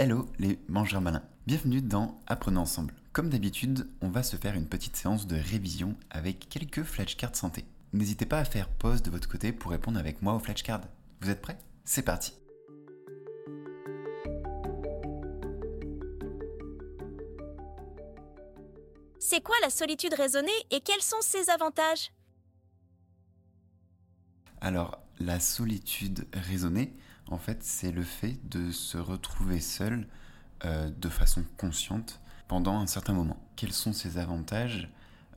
Hello les mangeurs malins. Bienvenue dans Apprenons ensemble. Comme d'habitude, on va se faire une petite séance de révision avec quelques flashcards santé. N'hésitez pas à faire pause de votre côté pour répondre avec moi aux flashcards. Vous êtes prêts? C'est parti C'est quoi la solitude raisonnée et quels sont ses avantages? Alors, la solitude raisonnée, en fait, c'est le fait de se retrouver seul euh, de façon consciente pendant un certain moment. Quels sont ses avantages?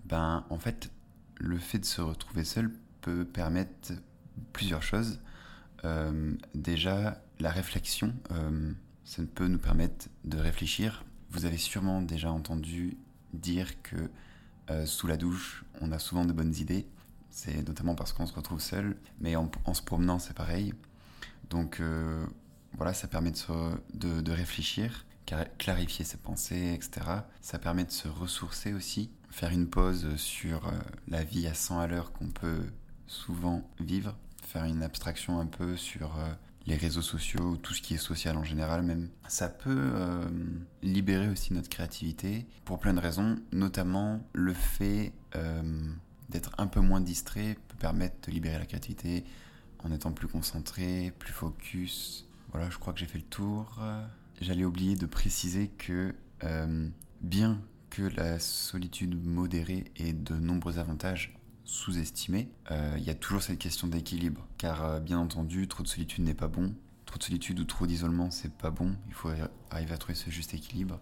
Ben, en fait, le fait de se retrouver seul peut permettre plusieurs choses. Euh, déjà, la réflexion, euh, ça peut nous permettre de réfléchir. Vous avez sûrement déjà entendu dire que euh, sous la douche, on a souvent de bonnes idées. C'est notamment parce qu'on se retrouve seul, mais en, se promenant, c'est pareil. Donc euh, voilà, ça permet de, de, réfléchir, clarifier ses pensées, etc. Ça permet de se ressourcer aussi, faire une pause sur euh, la vie à 100 à l'heure qu'on peut souvent vivre, faire une abstraction un peu sur les réseaux sociaux, tout ce qui est social en général même, ça peut euh, libérer aussi notre créativité pour plein de raisons, notamment le fait euh, un peu moins distrait peut permettre de libérer la créativité en étant plus concentré, plus focus. Voilà, je crois que j'ai fait le tour. J'allais oublier de préciser que euh, bien que la solitude modérée ait de nombreux avantages, sous-estimé, euh, il y a toujours cette question d'équilibre. Car euh, bien entendu, trop de solitude n'est pas bon. Trop de solitude ou trop d'isolement, c'est pas bon. Il faut arriver à trouver ce juste équilibre.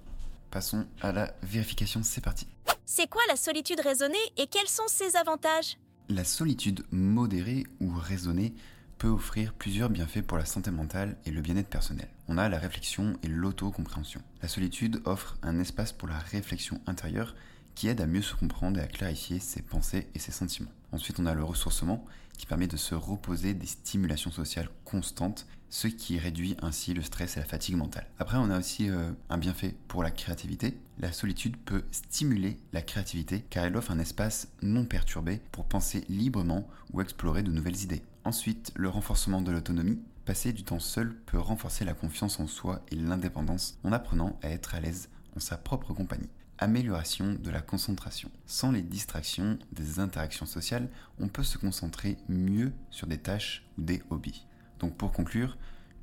Passons à la vérification, c'est parti. C'est quoi la solitude raisonnée et quels sont ses avantages? La solitude modérée ou raisonnée peut offrir plusieurs bienfaits pour la santé mentale et le bien-être personnel. On a la réflexion et l'autocompréhension. La solitude offre un espace pour la réflexion intérieure qui aide à mieux se comprendre et à clarifier ses pensées et ses sentiments. Ensuite, on a le ressourcement qui permet de se reposer des stimulations sociales constantes, ce qui réduit ainsi le stress et la fatigue mentale. Après, on a aussi euh, un bienfait pour la créativité. La solitude peut stimuler la créativité car elle offre un espace non perturbé pour penser librement ou explorer de nouvelles idées. Ensuite, le renforcement de l'autonomie. Passer du temps seul peut renforcer la confiance en soi et l'indépendance en apprenant à être à l'aise en sa propre compagnie amélioration de la concentration. Sans les distractions des interactions sociales, on peut se concentrer mieux sur des tâches ou des hobbies. Donc pour conclure,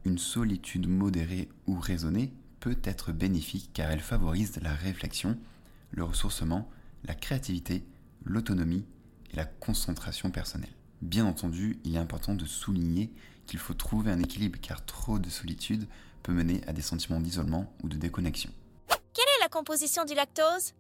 une solitude modérée ou raisonnée peut être bénéfique car elle favorise la réflexion, le ressourcement, la créativité, l'autonomie et la concentration personnelle. Bien entendu, il est important de souligner qu'il faut trouver un équilibre car trop de solitude peut mener à des sentiments d'isolement ou de déconnexion composition du lactose?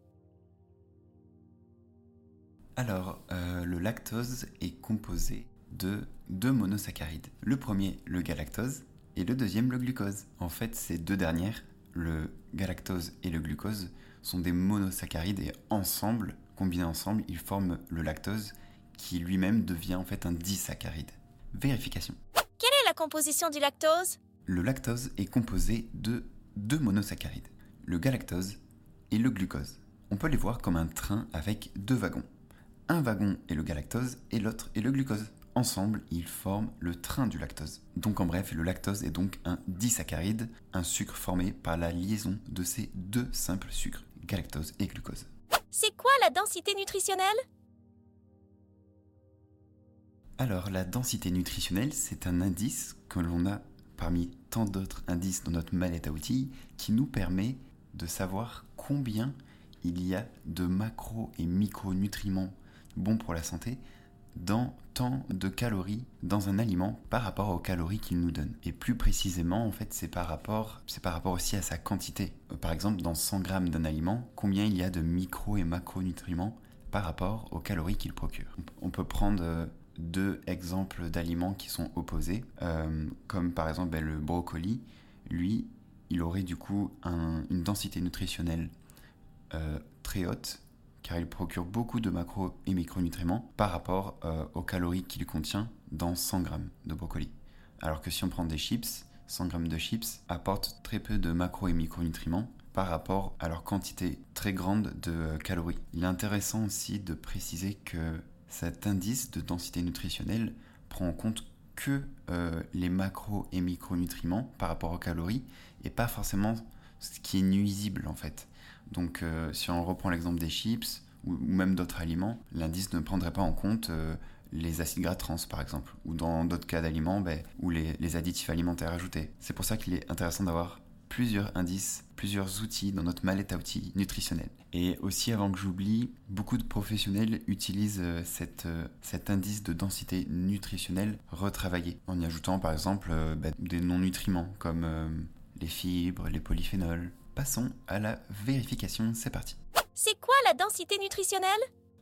Alors, euh, le lactose est composé de deux monosaccharides. Le premier, le galactose, et le deuxième, le glucose. En fait, ces deux dernières, le galactose et le glucose, sont des monosaccharides et ensemble, combinés ensemble, ils forment le lactose qui lui-même devient en fait un disaccharide. Vérification. Quelle est la composition du lactose? Le lactose est composé de deux monosaccharides le galactose et le glucose. On peut les voir comme un train avec deux wagons. Un wagon est le galactose et l'autre est le glucose. Ensemble, ils forment le train du lactose. Donc en bref, le lactose est donc un disaccharide, un sucre formé par la liaison de ces deux simples sucres, galactose et glucose. C'est quoi la densité nutritionnelle? Alors la densité nutritionnelle, c'est un indice que l'on a parmi tant d'autres indices dans notre mallette à outils qui nous permet de savoir combien il y a de macro et micronutriments bons pour la santé dans tant de calories dans un aliment par rapport aux calories qu'il nous donne. Et plus précisément, en fait, c'est par rapport, c'est par rapport aussi à sa quantité. Euh, par exemple, dans 100 grammes d'un aliment, combien il y a de micro et macronutriments par rapport aux calories qu'il procure. On peut prendre euh, deux exemples d'aliments qui sont opposés, euh, comme par exemple ben, le brocoli. Lui, il aurait du coup une densité nutritionnelle euh, très haute, car il procure beaucoup de macro et micronutriments par rapport euh, aux calories qu'il contient dans 100 grammes de brocoli. Alors que si on prend des chips, 100 grammes de chips apportent très peu de macro et micronutriments par rapport à leur quantité très grande de euh, calories. Il est intéressant aussi de préciser que cet indice de densité nutritionnelle prend en compte que euh, les macros et micronutriments par rapport aux calories et pas forcément ce qui est nuisible en fait. Donc euh, si on reprend l'exemple des chips ou, même d'autres aliments, l'indice ne prendrait pas en compte euh, les acides gras trans par exemple, ou dans d'autres cas d'aliments, ben, ou les, additifs alimentaires ajoutés. C'est pour ça qu'il est intéressant d'avoir plusieurs indices, plusieurs outils dans notre mallette à outils nutritionnelle. Et aussi, avant que j'oublie, beaucoup de professionnels utilisent euh, cette, cet indice de densité nutritionnelle retravaillé, en y ajoutant par exemple ben, des non-nutriments comme les fibres, les polyphénols. Passons à la vérification, c'est parti. C'est quoi la densité nutritionnelle?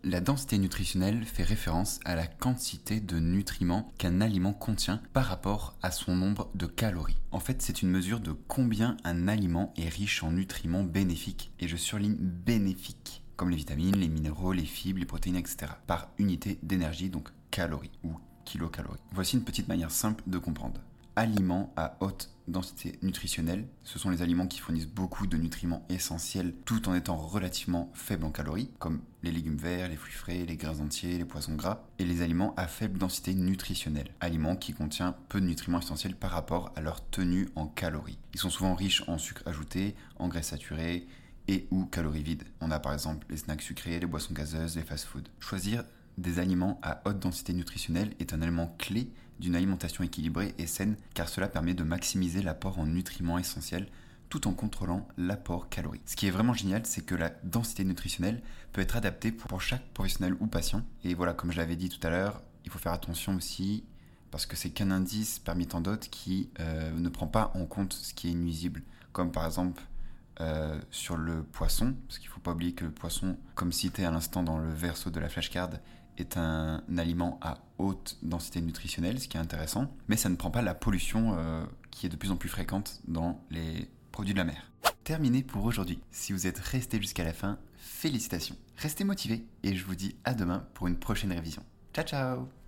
La densité nutritionnelle fait référence à la quantité de nutriments qu'un aliment contient par rapport à son nombre de calories. En fait, c'est une mesure de combien un aliment est riche en nutriments bénéfiques, et je surligne bénéfiques, comme les vitamines, les minéraux, les fibres, les protéines, etc., par unité d'énergie, donc calories ou kilocalories. Voici une petite manière simple de comprendre aliments à haute densité nutritionnelle. Ce sont les aliments qui fournissent beaucoup de nutriments essentiels tout en étant relativement faibles en calories, comme les légumes verts, les fruits frais, les grains entiers, les poissons gras, et les aliments à faible densité nutritionnelle, aliments qui contiennent peu de nutriments essentiels par rapport à leur tenue en calories. Ils sont souvent riches en sucre ajouté, en graisses saturées et ou calories vides. On a par exemple les snacks sucrés, les boissons gazeuses, les fast-foods. Choisir des aliments à haute densité nutritionnelle est un élément clé d'une alimentation équilibrée et saine car cela permet de maximiser l'apport en nutriments essentiels tout en contrôlant l'apport calorique. Ce qui est vraiment génial, c'est que la densité nutritionnelle peut être adaptée pour chaque professionnel ou patient. Et voilà, comme je l'avais dit tout à l'heure, il faut faire attention aussi parce que c'est qu'un indice parmi tant d'autres qui euh, ne prend pas en compte ce qui est nuisible, comme par exemple euh, sur le poisson, parce qu'il ne faut pas oublier que le poisson, comme cité à l'instant dans le verso de la flashcard, est un aliment à haute densité nutritionnelle, ce qui est intéressant, mais ça ne prend pas la pollution euh, qui est de plus en plus fréquente dans les produits de la mer. Terminé pour aujourd'hui. Si vous êtes resté jusqu'à la fin, félicitations. Restez motivés et je vous dis à demain pour une prochaine révision. Ciao ciao